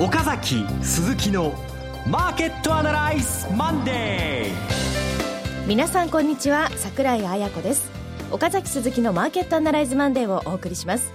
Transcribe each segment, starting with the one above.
岡崎鈴木のマーケットアナライズマンデー。皆さんこんにちは。桜井彩子です。岡崎鈴木のマーケットアナライズマンデーをお送りします。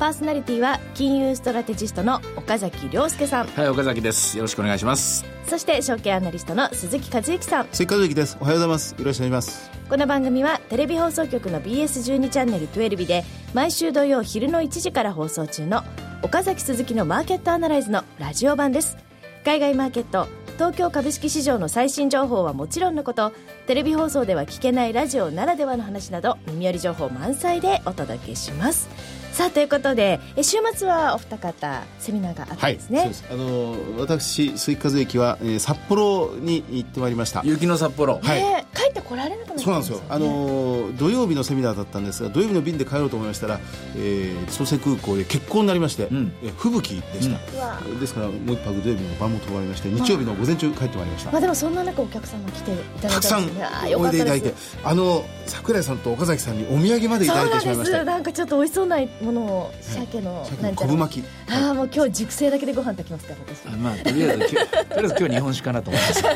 パーソナリティは金融ストラテジストの岡崎良介さん。はい岡崎です。よろしくお願いします。そして証券アナリストの鈴木一之さん。鈴木一之です。おはようございます。よろしくお願いします。この番組はテレビ放送局の BS12 チャンネル12で毎週土曜昼の1時から放送中の岡崎鈴木のマーケットアナライズのラジオ版です。海外マーケット東京株式市場の最新情報はもちろんのことテレビ放送では聞けないラジオならではの話など耳寄り情報満載でお届けします。さあということでえ週末はお二方セミナーがあったんですね、はい、あの私鈴木和之は、えー、札幌に行ってまいりました。雪の札幌。はい、えー、帰ってこられなくなったそうなんですよ。あの土曜日のセミナーだったんですが土曜日の便で帰ろうと思いましたら、えー、千歳空港で欠航になりまして、うん、え吹雪でした、うん、ですからもう一泊土曜日の晩も泊まりまして日曜日の午前中帰ってまいりました、まあ、でもそんな中お客様来ていただいたんですね。たくさんおいでいただいてあの櫻井さんと岡崎さんにお土産までいただいてしまいました。なんかちょっと美味しそうなものを鮭のなん昆布巻きああもう今日熟成だけでご飯炊きますから私まあとりあえずとりあえず今日日本酒かなと思いますど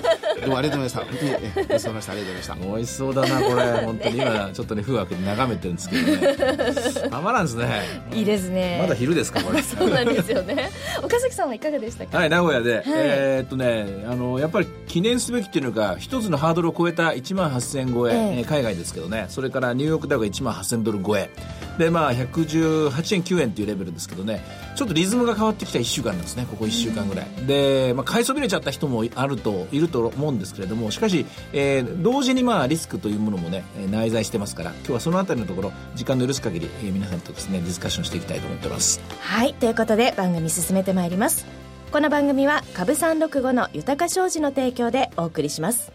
うもありがとうございました。本当に美味しそうましたありがとうございました美味しそうだなこれ。本当に今ちょっとね風学で眺めてるんですけどねたまらんですね。いいですね。まだ昼ですかこれ。そうなんですよね。岡崎さんはいかがでしたか？はい名古屋で、はい、えー、っとねあのやっぱり記念すべきっていうのが一つのハードルを超えた1万8000円超え、えー、海外ですけどね。それからニューヨークダウが1万8000ドル超え。でまあ118円9円っていうレベルですけどね。ちょっとリズムが変わってきた1週間なんですね。ここ1週間ぐらい、で、まあ、買いそびれちゃった人もあるといると思うんですけれどもしかし、えー、同時にまあリスクというものもね内在してますから今日はそのあたりのところ時間の許す限り、えー、皆さんとですねディスカッションしていきたいと思ってます。はい。ということで番組進めてまいりますこの番組は株三六五の豊か商事の提供でお送りします。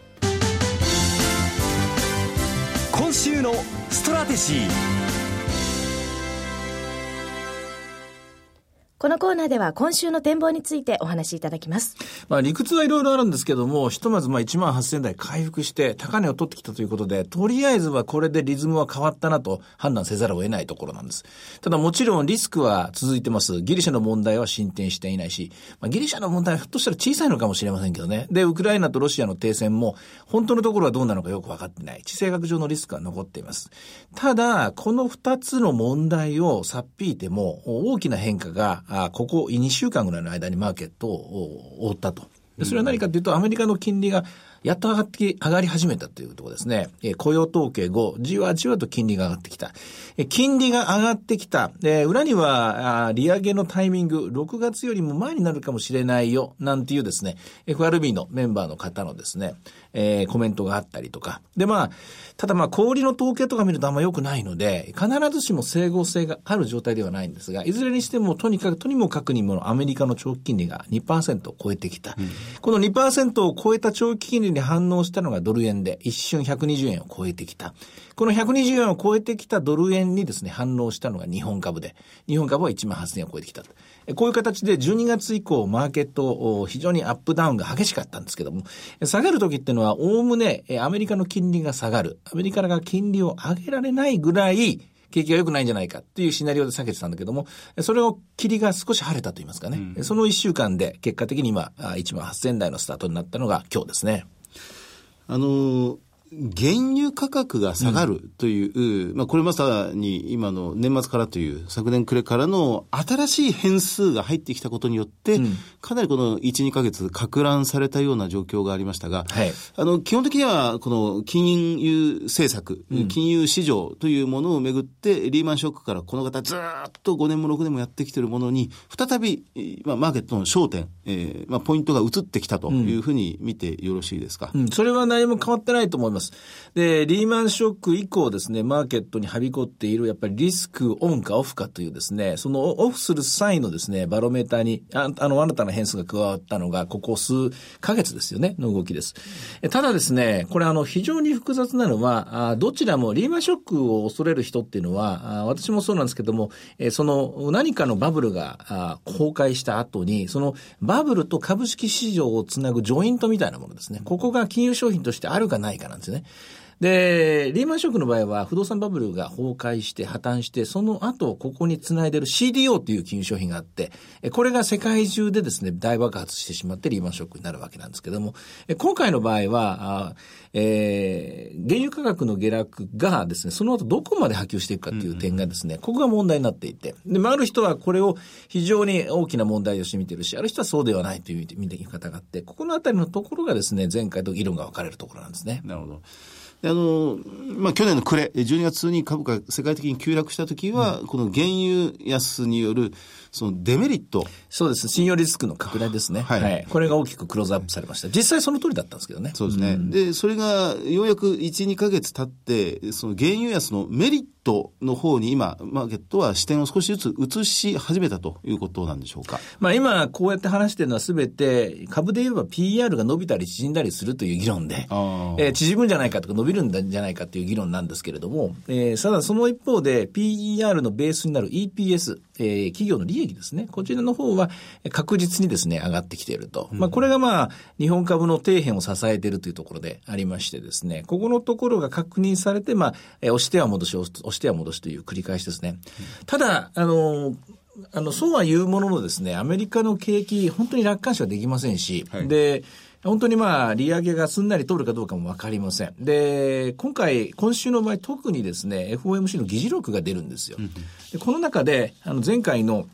今週のストラテジー。このコーナーでは今週の展望についてお話しいただきます。まあ理屈はいろいろあるんですけども、ひとまずまあ1万8000台回復して高値を取ってきたということで、とりあえずはこれでリズムは変わったなと判断せざるを得ないところなんです。ただもちろんリスクは続いてます。ギリシャの問題は進展していないし、まあ、ギリシャの問題はひょっとしたら小さいのかもしれませんけどね。で、ウクライナとロシアの停戦も本当のところはどうなのかよく分かってない。地政学上のリスクは残っています。ただ、この2つの問題をさっぴいても大きな変化があここ2週間ぐらいの間にマーケットを覆ったと。それは何かというと、アメリカの金利がやっと上がって、上がり始めたというところですね。え雇用統計後、じわじわと金利が上がってきた。え金利が上がってきた。え裏にはあ、利上げのタイミング、6月よりも前になるかもしれないよ、なんていうですね、FRB のメンバーの方のですね、えー、コメントがあったりとか。で、まあ、ただまあ、氷の統計とか見るとあんま良くないので、必ずしも整合性がある状態ではないんですが、いずれにしても、とにかく、とにもかくにもアメリカの長期金利が2%を超えてきた。うん、この2%を超えた長期金利に反応したのがドル円で、一瞬120円を超えてきた。この120円を超えてきたドル円にですね、反応したのが日本株で、日本株は1万8000円を超えてきた。こういう形で12月以降、マーケット、非常にアップダウンが激しかったんですけども、下がる時っていうのは、おおむね、アメリカの金利が下がる。アメリカが金利を上げられないぐらい、景気が良くないんじゃないかっていうシナリオで避けてたんだけども、それを霧が少し晴れたと言いますかね。うん、その1週間で結果的に今、1万8000台のスタートになったのが今日ですね。あのー原油価格が下がるという、うん、まあこれまさに今の年末からという昨年暮れからの新しい変数が入ってきたことによって、うん、かなりこの1、2ヶ月拡乱されたような状況がありましたが、はい、あの基本的にはこの金融政策、うん、金融市場というものをめぐってリーマンショックからこの方ずっと5年も6年もやってきているものに再び、まあ、マーケットの焦点、えーまあ、ポイントが移ってきたというふうに見てよろしいですか、それは何も変わってないと思います。ます。で、リーマンショック以降ですね、マーケットにはびこっている、やっぱりリスクオンかオフかというですね、そのオフする際のですね、バロメーターに、ああの、新たな変数が加わったのが、ここ数ヶ月ですよね、の動きです。ただですね、これあの、非常に複雑なのは、どちらもリーマンショックを恐れる人っていうのは、私もそうなんですけども、その何かのバブルが崩壊した後に、そのバブルと株式市場をつなぐジョイントみたいなものですね。ここが金融商品としてあるかないかなんですよね。で、リーマンショックの場合は不動産バブルが崩壊して破綻して、その後ここにつないでる CDO っていう金融商品があって、これが世界中でですね、大爆発してしまってリーマンショックになるわけなんですけども、今回の場合は、えー、原油価格の下落がですね、その後どこまで波及していくかっていう点がですね、うんうん、ここが問題になっていて、で、ある人はこれを非常に大きな問題として見てるし、ある人はそうではないという見方があって、ここのあたりのところがですね、前回と議論が分かれるところなんですね。なるほど。あの、まあ、去年の暮れ、12月に株価世界的に急落した時は、うん、この原油安による、そのデメリット。そうです。信用リスクの拡大ですね。はい。はい、これが大きくクローズアップされました。実際その通りだったんですけどね。そうですね。うん、で、それがようやく1、2か月経って、その原油安のメリットの方に今、マーケットは視点を少しずつ移し始めたということなんでしょうか？まあ今、こうやって話してるのはすべて、株で言えば PR が伸びたり縮んだりするという議論で、えー、縮むんじゃないかとか伸びるんじゃないかという議論なんですけれども、えー、ただその一方で PR のベースになる EPS、えー、企業の利益ですね。こちらの方は確実にですね、上がってきていると。うん、まあ、これがまあ、日本株の底辺を支えているというところでありましてですね、ここのところが確認されて、まあ、え押しては戻し、押しては戻しという繰り返しですね。うん、ただ、あの、あの、そうは言うもののですね、アメリカの景気、本当に楽観視はできませんし、はい、で、本当にまあ、利上げがすんなり通るかどうかもわかりません。で、今回、今週の場合、特にですね、FOMC の議事録が出るんですよ。でこの中で、あの、前回の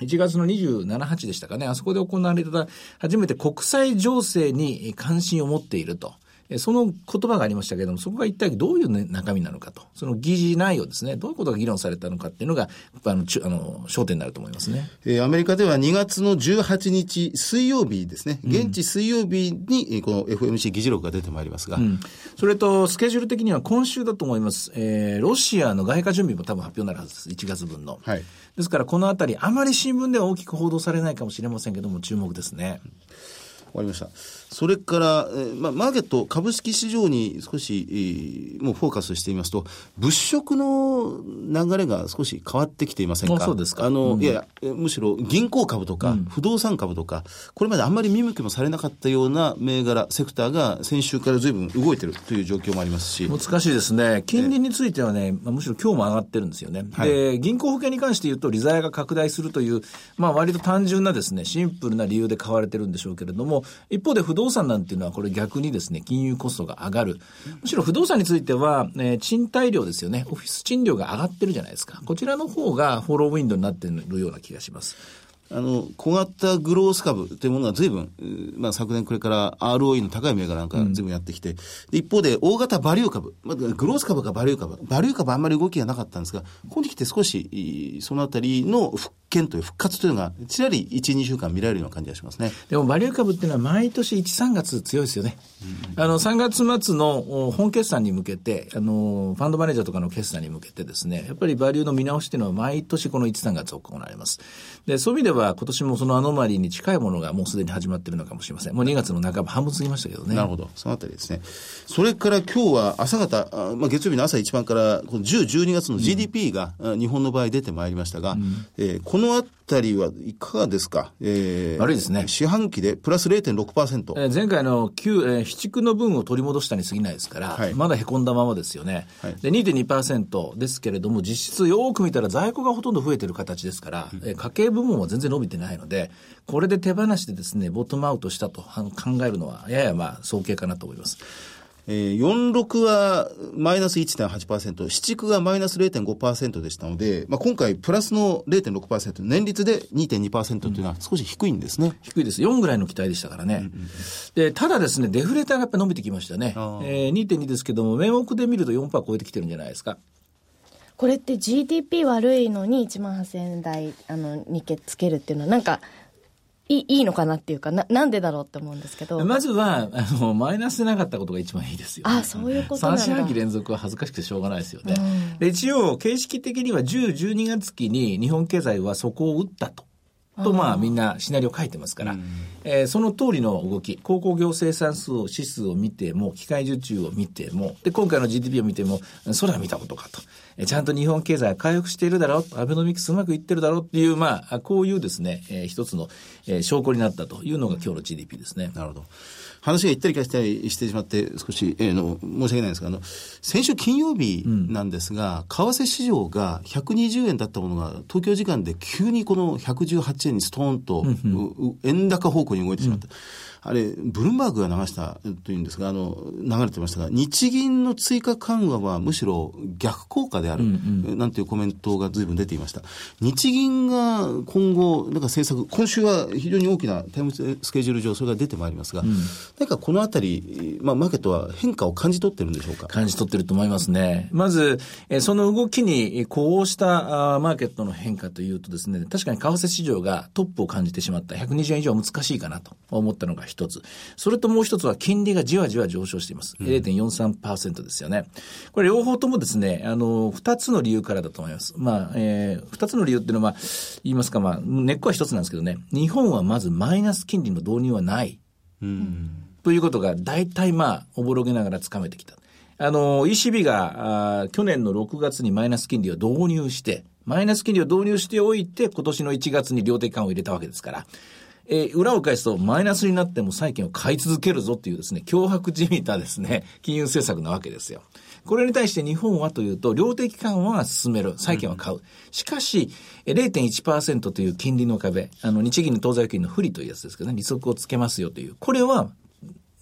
1月の27、8でしたかね、あそこで行われた初めて国際情勢に関心を持っていると。その言葉がありましたけれども、そこが一体どういう、ね、中身なのかと、その議事内容ですね、どういうことが議論されたのかっていうのが、あの、あの焦点になると思いますね。えー、アメリカでは2月の18日水曜日ですね、現地水曜日にこの FMC 議事録が出てまいりますが、うん、それとスケジュール的には今週だと思います。えー、ロシアの外貨準備も多分発表になるはずです。1月分の。はい。ですからこのあたり、あまり新聞では大きく報道されないかもしれませんけども、注目ですね。わかりました。それから、えー、まあ、マーケット、株式市場に少し、えー、もうフォーカスしてみますと、物色の流れが少し変わってきていませんか？そうですか。あの、うん、いやむしろ銀行株とか、不動産株とか、これまであんまり見向きもされなかったような銘柄、セクターが先週からずいぶん動いてるという状況もありますし。難しいですね。金利についてはね、まあ、むしろ今日も上がってるんですよね。はい、で、銀行保険に関して言うと、利ざやが拡大するという、まあ、割と単純なですね、シンプルな理由で買われてるんでしょうけれども、一方で不動動産なんていうのは、これ逆にですね、金融コストが上がる。むしろ不動産については、えー、賃貸料ですよね。オフィス賃料が上がってるじゃないですか。こちらの方がフォローウィンドになっているような気がします。あの、小型グロース株というものが随分、まあ昨年これから ROE の高い銘柄なんか随分やってきて、うん、一方で大型バリュー株、まあ、グロース株かバリュー株、バリュー株あんまり動きがなかったんですが、ここに来て少し、そのあたりの復見という復活というのが、ちらり1、2週間見られるような感じがしますね。でも、バリュー株っていうのは毎年1、3月強いですよね。うん、あの、3月末の本決算に向けて、あの、ファンドマネージャーとかの決算に向けてですね、やっぱりバリューの見直しっていうのは毎年この1、3月行われます。で、そういう意味では今年もそのアノマリーに近いものがもうすでに始まっているのかもしれません。もう2月の半ば半分過ぎましたけどね。なるほど。そのあたりですね。それから今日は朝方、あまあ、月曜日の朝一番から、この10、12月の GDP が、うん、日本の場合出てまいりましたが、うん、えー、このあたりはいかがですか、えー、悪いですね。四半期でプラス0.6%。えー、前回の9、えー、七区の分を取り戻したに過ぎないですから、はい、まだへこんだままですよね。はい、で、2.2%ですけれども、実質よく見たら在庫がほとんど増えてる形ですから、うん、えー、家計部門は全然伸びてないので、これで手放してですね、ボトムアウトしたと考えるのは、ややまあ、早計かなと思います。えー、46はマイナス1.8%、七区がマイナス0.5%でしたので、まあ、今回プラスの0.6%、年率で2.2%というのは少し低いんですね。うん、低いです。4ぐらいの期待でしたからね。うんうん、で、ただですね、デフレーターがやっぱ伸びてきましたね。えー、2.2ですけども、名目で見ると4%超えてきてるんじゃないですか。これって GDP 悪いのに1万8000円台あのにつけるっていうのはなんかいいいのかなっていうかな、なんでだろうって思うんですけど。まずは、あの、マイナスでなかったことが一番いいですよ、ね。あ、そういうことなんだ。3四半期連続は恥ずかしくてしょうがないですよね。うん、で一応、形式的には10、12月期に日本経済は底を打ったと。と、まあ、みんなシナリオ書いてますから、えーその通りの動き、鉱工業生産数を指数を見ても、機械受注を見ても、で、今回の GDP を見ても、それは見たことかと。えーちゃんと日本経済は回復しているだろう、アベノミクスうまくいってるだろうっていう、まあ、こういうですね、えー一つの、えー証拠になったというのが今日の GDP ですね。なるほど。話が行ったり来たりしてしまって、少し、えーの、申し訳ないんですが、あの、先週金曜日なんですが、為替市場が120円だったものが、東京時間で急にこの118円にストーンと、うう円高方向に動いてしまった。あれ、ブルームバーグが流したというんですが、あの、流れてましたが、日銀の追加緩和はむしろ逆効果である、なんていうコメントが随分出ていました。日銀が今後、なんか政策、今週は非常に大きなタイムスケジュール上、それが出てまいりますが、なんかこのあたり、まあ、マーケットは変化を感じ取ってるんでしょうか？感じ取ってると思いますね。まず、えーその動きに、えーこうしたあーマーケットの変化というとですね、確かに為替市場がトップを感じてしまった。120円以上は難しいかなと思ったのが一つ。それともう一つは金利がじわじわ上昇しています。0.43%ですよね。これ両方ともですね、あの、二つの理由からだと思います。まあ、えー二つの理由っていうのは、言いますか、まあ、根っこは一つなんですけどね、日本はまずマイナス金利の導入はない。ということが大体まあ、おぼろげながらつかめてきた。あの、ECB が、あー去年の6月にマイナス金利を導入して、マイナス金利を導入しておいて、今年の1月に量的緩和を入れたわけですから、えー裏を返すと、マイナスになっても債券を買い続けるぞっていうですね、脅迫じみたですね、金融政策なわけですよ。これに対して日本はというと、量的緩和は進める。債券は買う。しかし、0.1%という金利の壁、あの、日銀の当座預金の不利というやつですけどね、利息をつけますよという。これは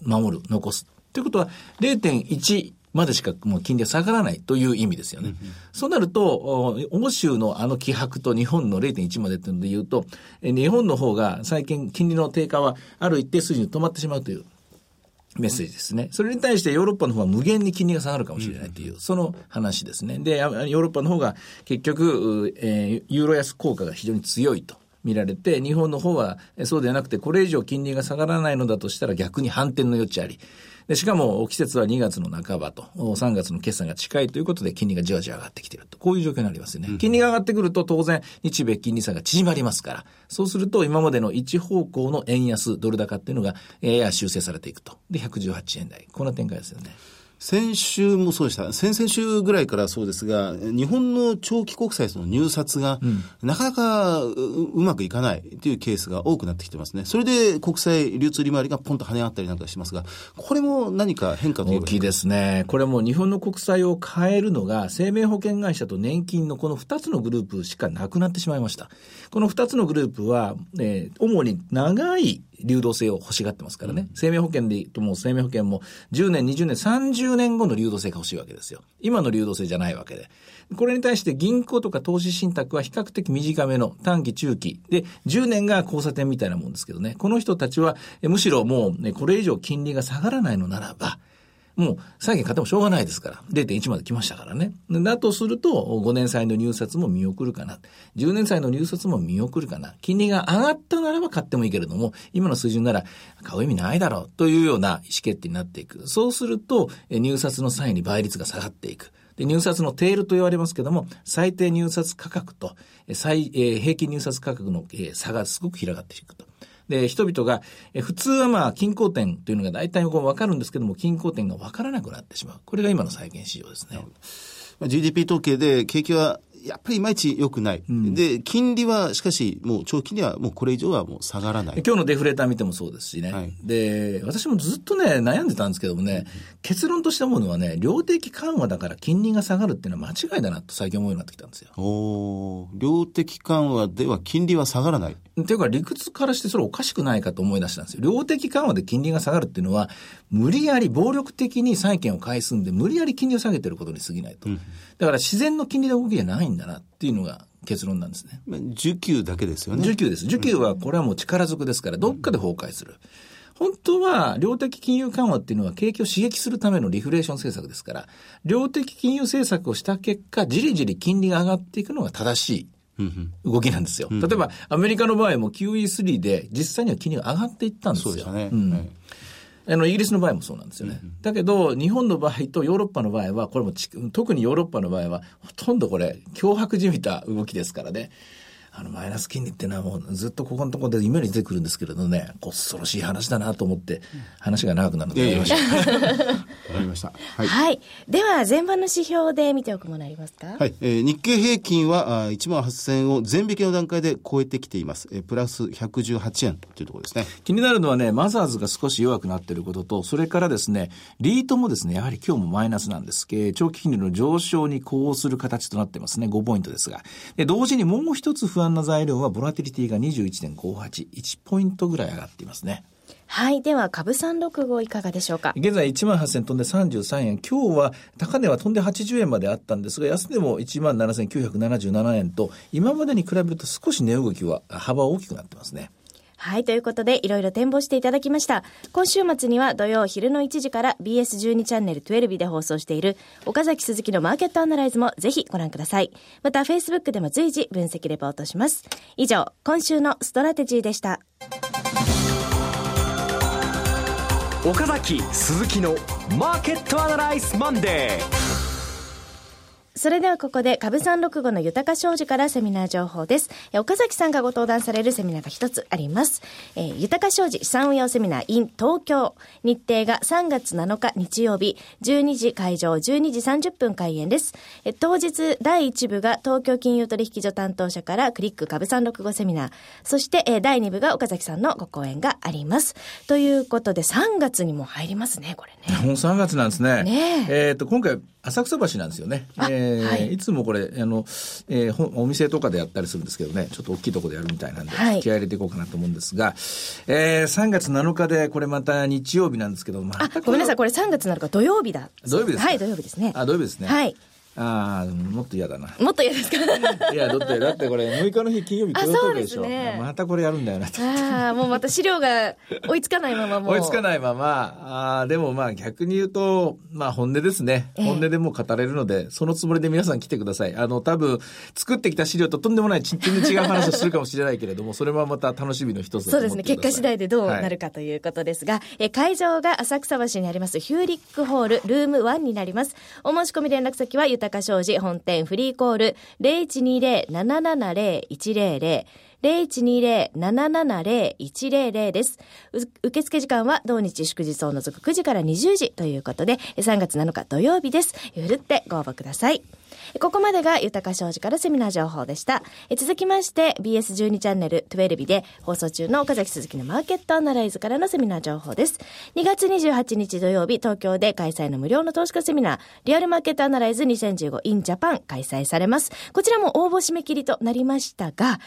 守る、残す。ということは、0.1までしかもう金利は下がらないという意味ですよね。そうなると、お欧州のあの気迫と日本の0.1までというので言うと、え日本の方が最近金利の低下はある一定数字に止まってしまうというメッセージですね。それに対してヨーロッパの方は無限に金利が下がるかもしれないという、その話ですね。で、あヨーロッパの方が結局、うえーユーロ安効果が非常に強いと。見られて、日本の方はえそうではなくて、これ以上金利が下がらないのだとしたら逆に反転の余地あり。でしかも、季節は2月の半ばと、お3月の決算が近いということで、金利がじわじわ上がってきていると。こういう状況になりますよね。金利が上がってくると、当然、日米金利差が縮まりますから、そうすると、今までの一方向の円安、ドル高っていうのが、やや修正されていくと。で、118円台。こんな展開ですよね。先週もそうでした。先々週ぐらいからそうですが、日本の長期国債の入札が、なかなかううまくいかないというケースが多くなってきてますね。それで国債流通利回りがポンと跳ね上がったりなんかしますが、これも何か変化という大きいですね。これも日本の国債を変えるのが生命保険会社と年金のこの2つのグループしかなくなってしまいました。この2つのグループは、えー主に長い流動性を欲しがってますからね。生命保険で言うともう生命保険も10年、20年、30年後の流動性が欲しいわけですよ。今の流動性じゃないわけで。これに対して銀行とか投資信託は比較的短めの短期中期で10年が交差点みたいなもんですけどね。この人たちはえむしろもう、ね、これ以上金利が下がらないのならば、もう債券買ってもしょうがないですから。0.1まで来ましたからね。だとすると、5年債の入札も見送るかな。10年債の入札も見送るかな。金利が上がったならば買ってもいいけれども、今の水準なら買う意味ないだろうというような意思決定になっていく。そうすると、入札の際に倍率が下がっていく。で入札のテールと言われますけども、最低入札価格と最、えー平均入札価格の、差がすごく広がっていくと。で、人々が、え普通はまあ、均衡点というのが大体こう分かるんですけども、均衡点が分からなくなってしまう。これが今の債券市場ですね。GDP 統計で景気はやっぱりいまいち良くない。で、金利はしかしもう長期にはもうこれ以上はもう下がらない。今日のデフレーター見てもそうですしね。はいで、私もずっとね、悩んでたんですけどもね、結論として思うのはね、量的緩和だから金利が下がるっていうのは間違いだなと最近思うようになってきたんですよ。おー量的緩和では金利は下がらない。っていうか理屈からしてそれおかしくないかと思い出したんですよ。量的緩和で金利が下がるっていうのは、無理やり暴力的に債券を買い進んで、無理やり金利を下げてることに過ぎないと。だから自然の金利の動きじゃないんだなっていうのが結論なんですね。まあ需給だけですよね。需給です。需給はこれはもう力ずくですから、どっかで崩壊する。本当は、量的金融緩和っていうのは景気を刺激するためのリフレーション政策ですから、量的金融政策をした結果、じりじり金利が上がっていくのが正しい動きなんですよ。例えば、アメリカの場合も QE3 で実際には金利が上がっていったんですよ。そうでしたね。うんはいあの、イギリスの場合もそうなんですよね。だけど、日本の場合とヨーロッパの場合は、これもち特にヨーロッパの場合は、ほとんどこれ、脅迫じみた動きですからね。あの、マイナス金利っていうのはもうずっとここのところで夢に出てくるんですけれどね、恐ろしい話だなと思って、話が長くなるので。わかりました。はい。はい。では、前場の指標で見ておくものありますか？はい。えー日経平均は、あ1万8000円を全引けの段階で超えてきています。えープラス118円というところですね。気になるのはね、マザーズが少し弱くなっていることと、それからですね、リートもですね、やはり今日もマイナスなんです。えー長期金利の上昇に呼応する形となってますね、5ポイントですが。で、同時にもう一つ不安な材料は、ボラティリティが21.58、1ポイントぐらい上がっていますね。はい。では、株365いかがでしょうか？現在1万8000飛んで33円。今日は高値は飛んで80円まであったんですが、安値も1万7977円と、今までに比べると少し値動きは幅大きくなってますね。はい。ということで、いろいろ展望していただきました。今週末には土曜昼の1時から BS12 チャンネル12で放送している岡崎鈴木のマーケットアナライズもぜひご覧ください。また、Facebook でも随時分析レポートします。以上、今週のストラテジーでした。岡崎鈴木のマーケットアナライズマンデーそれではここで株365の豊商事からセミナー情報です。え岡崎さんがご登壇されるセミナーが一つあります。えー豊か商事資産運用セミナー in 東京。日程が3月7日日曜日、12時会場、12時30分開演です。え当日第1部が東京金融取引所担当者からクリック株365セミナー。そして、えー第2部が岡崎さんのご講演があります。ということで3月にも入りますね、これね。もう3月なんですね。ねえっ、と、今回、浅草橋なんですよね。えーはいい、つもこれ、あの、えーほお店とかでやったりするんですけどね、ちょっと大きいところでやるみたいなんで、はい気合い入れていこうかなと思うんですが、えー、3月7日で、これまた日曜日なんですけど、まあた、ごめんなさい、これ3月なのか土曜日だ。土曜日ですか？はい、土曜日ですね。あ、土曜日ですね。はい。ああ、もっと嫌だな。もっと嫌ですか？いや、だって、だってこれ、6日の日金曜日あ雇用統計でしょ。ねまたこれやるんだよなと。ああ、もうまた資料が追いつかないまま。追いつかないまま、あーでもまあ逆に言うと、まあ本音ですね。ええ本音でもう語れるので、そのつもりで皆さん来てください。あの、多分、作ってきた資料ととんでもない、全然違う話をするかもしれないけれども、それはまた楽しみの一つそうですね。結果次第でどうなるはいかということですが、え会場が浅草橋にありますヒューリックホールルーム1になります。お申し込み連絡先は豊商事本店フリーコール0120-770-100 0120-770-100です。受付時間は同日祝日を除く9時から20時ということで、3月7日土曜日です。ゆるってご応募ください。ここまでが豊か商事からセミナー情報でした。続きまして BS12 チャンネル12で放送中の岡崎鈴木のマーケットアナライズからのセミナー情報です。2月28日土曜日東京で開催の無料の投資家セミナーリアルマーケットアナライズ 2015in Japan 開催されます。こちらも応募締め切りとなりましたが、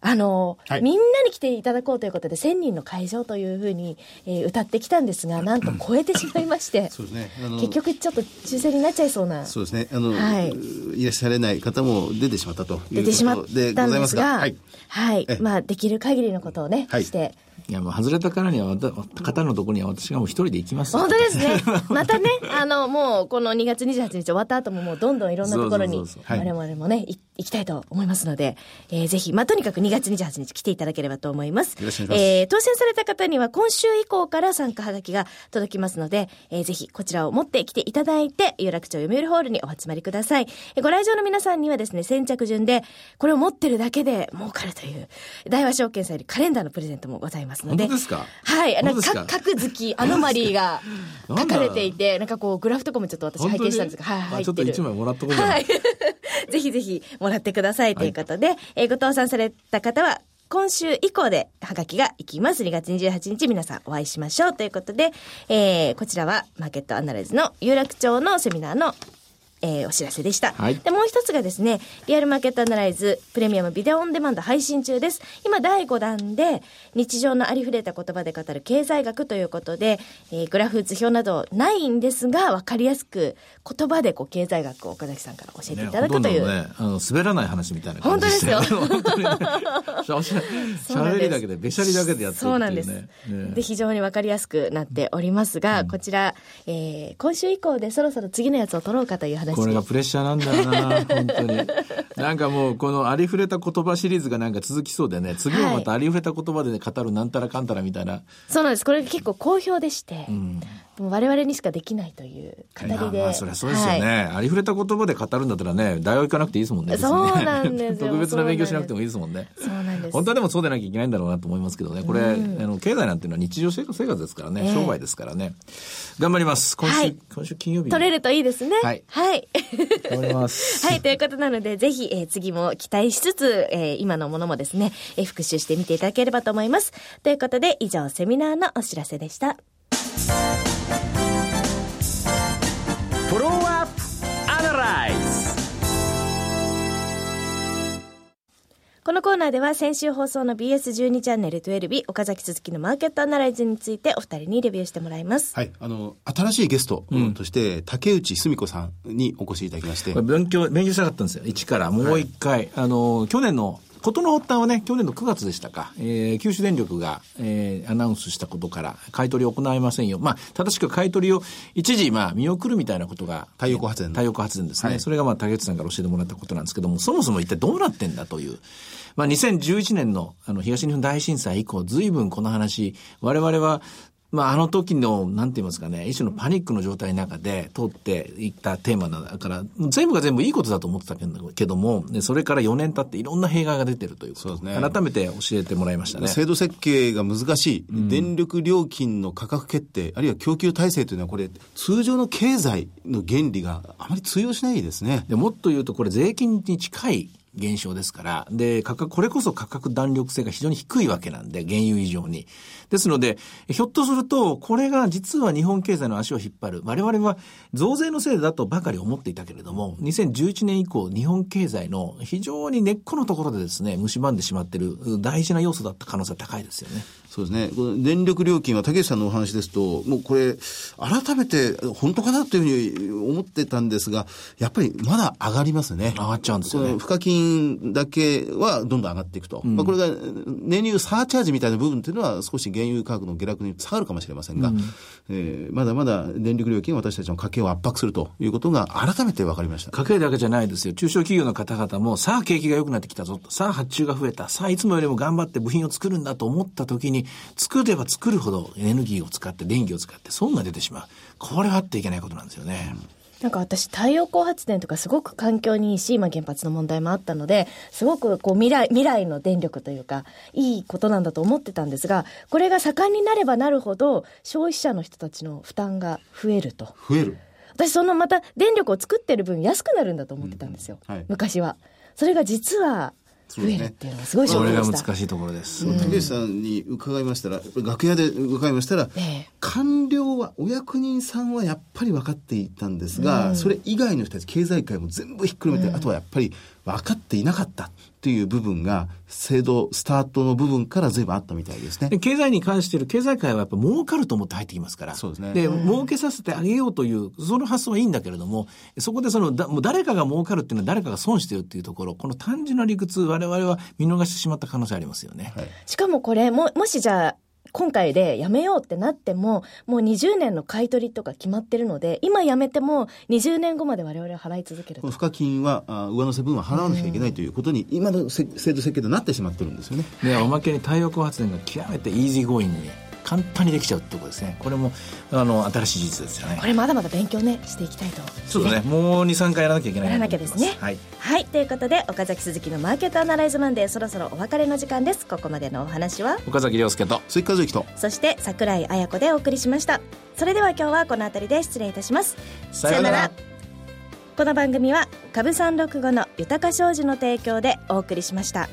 あの、はいみんなに来ていただこうということで、1000人の会場というふうに、えー歌ってきたんですが、なんと超えてしまいまして、そうですね。結局ちょっと抽選になっちゃいそうな。そうですね。あの、はいい、らっしゃれない方も出てしまったという出てしまっことでたんございますすが、はい。はいえ。まあ、できる限りのことをね、はいして。いや、もう外れたからには、方のところには私がもう一人で行きますよ本当ですね。またね、あの、もう、この2月28日終わった後も、もうどんどんいろんなところに我々もね、い行きたいと思いますので、えーぜひ、まあ、とにかく2月28日来ていただければと思います。よろしくお願いしますえー当選された方には、今週以降から参加はがきが届きますので、えーぜひ、こちらを持ってきていただいて、有楽町読売ホールにお集まりください。えーご来場の皆さんにはですね、先着順で、これを持ってるだけで儲かるという、大和証券さんよりカレンダーのプレゼントもございますので。本当ですか？はい。なんか、各月アノマリーが書かれていて、なんかこう、グラフとかもちょっと私拝見したんですが、はい、あ入ってる。ちょっと一枚もらっとこうかな。はい。ぜひぜひもらってくださいということで、えーご当選された方は、今週以降でハガキが行きます。2月28日皆さんお会いしましょうということで、えーこちらはマーケットアナライズの有楽町のセミナーのえーお知らせでした。はいで、もう一つがですね、リアルマーケットアナライズプレミアムビデオオンデマンド配信中です。今第5弾で、日常のありふれた言葉で語る経済学ということで、えーグラフ図表などないんですが、わかりやすく言葉でこう経済学を岡崎さんから教えていただくという。ね、ね、あの、滑らない話みたいな感じで。本当 にね。しゃしゃそうなんです喋りだけで、べしゃりだけでやってるっていうね。そうなんです。ねで、非常にわかりやすくなっておりますが、こちら、えー今週以降でそろそろ次のやつを取ろうかという話話これがプレッシャーなんだよな、本当に。なんかもう、このありふれた言葉シリーズがなんか続きそうでね、次もまたありふれた言葉で、ね、語るなんたらかんたらみたいな。そうなんです。これが結構好評でして、もう我々にしかできないという語りで。まあ、そりゃそうですよね、はいありふれた言葉で語るんだったらね、大学行かなくていいですもんね。そうなんですよ 特別な勉強しなくてもいいですもんね。そう。本当はでもそうでなきゃいけないんだろうなと思いますけどね。これ、あの、経済なんていうのは日常生活ですからね、ええ商売ですからね。頑張ります。今週、はい今週金曜日。取れるといいですね。はいはい。頑張ります。はい、ということなので、ぜひ、えー次も期待しつつ、えー今のものもですね、えー復習してみていただければと思います。ということで、以上、セミナーのお知らせでした。フォローこのコーナーでは先週放送の BS12 チャンネル12日、岡崎鈴木のマーケットアナライズについてお二人にレビューしてもらいます。はい。あの、新しいゲストとして、竹内澄子さんにお越しいただきまして勉強、勉強したかったんですよ。一から。もう一回。あの、去年の、ことの発端はね、去年の9月でしたか、えー九州電力が、えーアナウンスしたことから、買い取りを行いませんよ。まあ、正しく買い取りを一時、まあ、見送るみたいなことが。太陽光発電の太陽光発電ですね。はいそれがまあ、竹内さんから教えてもらったことなんですけども、そもそも一体どうなってんだという。まあ、2011年の、あの、東日本大震災以降、随分この話、我々は、まあ、あの時の、なんて言いますかね、一種のパニックの状態の中で通っていったテーマだから、全部が全部いいことだと思ってたけども、でそれから4年経っていろんな弊害が出てるということね改めて教えてもらいましたね。制度設計が難しい、電力料金の価格決定、あるいは供給体制というのは、これ、通常の経済の原理があまり通用しないですね。でもっと言うと、これ税金に近い現象ですから、で、価格、これこそ価格弾力性が非常に低いわけなんで、原油以上に。ですので、ひょっとすると、これが実は日本経済の足を引っ張る。我々は増税のせいだとばかり思っていたけれども、2011年以降、日本経済の非常に根っこのところでですね、蝕んでしまってる大事な要素だった可能性は高いですよね。そうですね。この電力料金は竹内さんのお話ですと、もうこれ、改めて本当かなというふうに思ってたんですが、やっぱりまだ上がりますね。上がっちゃうんですよねその付加金だけはどんどん上がっていくと。まあこれが燃油サーチャージみたいな部分っていうのは少し原油価格の下落に下がるかもしれませんが、えーまだまだ電力料金は私たちの家計を圧迫するということが改めて分かりました。家計だけじゃないですよ。中小企業の方々も、さあ景気が良くなってきたぞと。さあ発注が増えた。さあいつもよりも頑張って部品を作るんだと思った時に、作れば作るほどエネルギーを使って、電気を使って損が出てしまう。これはあっていけないことなんですよね。なんか私、太陽光発電とかすごく環境にいいし、今原発の問題もあったので、すごくこう未来、未来の電力というか、いいことなんだと思ってたんですが、これが盛んになればなるほど、消費者の人たちの負担が増えると。増える。私、そのまた電力を作ってる分安くなるんだと思ってたんですよ。うんはい昔は。それが実は増えるっていうのがすごい衝それが撃でした。難しいところです。竹内さん。に伺いましたら、楽屋で伺いましたら、ええ。官僚は、お役人さんはやっぱり分かっていたんですが、それ以外の人たち、経済界も全部ひっくるめて、あとはやっぱり分かっていなかったっていう部分が、制度、スタートの部分から随分あったみたいですねで。経済に関している経済界はやっぱ儲かると思って入ってきますから。そうですねで、儲けさせてあげようという、その発想はいいんだけれども、そこでその、だもう誰かが儲かるっていうのは誰かが損してるっていうところ、この単純な理屈、我々は見逃してしまった可能性ありますよね。しかもこれ、も、もしじゃあ、今回でやめようってなっても、もう20年の買い取りとか決まってるので、今やめても20年後まで我々は払い続けると。この賦課金は、あ上乗せ分は払わなきゃいけないということに、今のせ制度設計でなってしまってるんですよね。で、おまけに太陽光発電が極めて easy going に簡単にできちゃうってことですね。これも、あの、新しい事実ですよねこ。れまだまだ勉強ね、していきたいと。そうですね。もう2、3回やらなきゃいけないやらなきゃですね。はい。はい。ということで、岡崎鈴木のマーケットアナライズマンデー、そろそろお別れの時間です。ここまでのお話は、岡崎良介と。鈴木一之と。そして桜井彩子でお送りしました。それでは今日はこの辺りで失礼いたします。さようならこの番組は、株三六五の豊か商事の提供でお送りしました。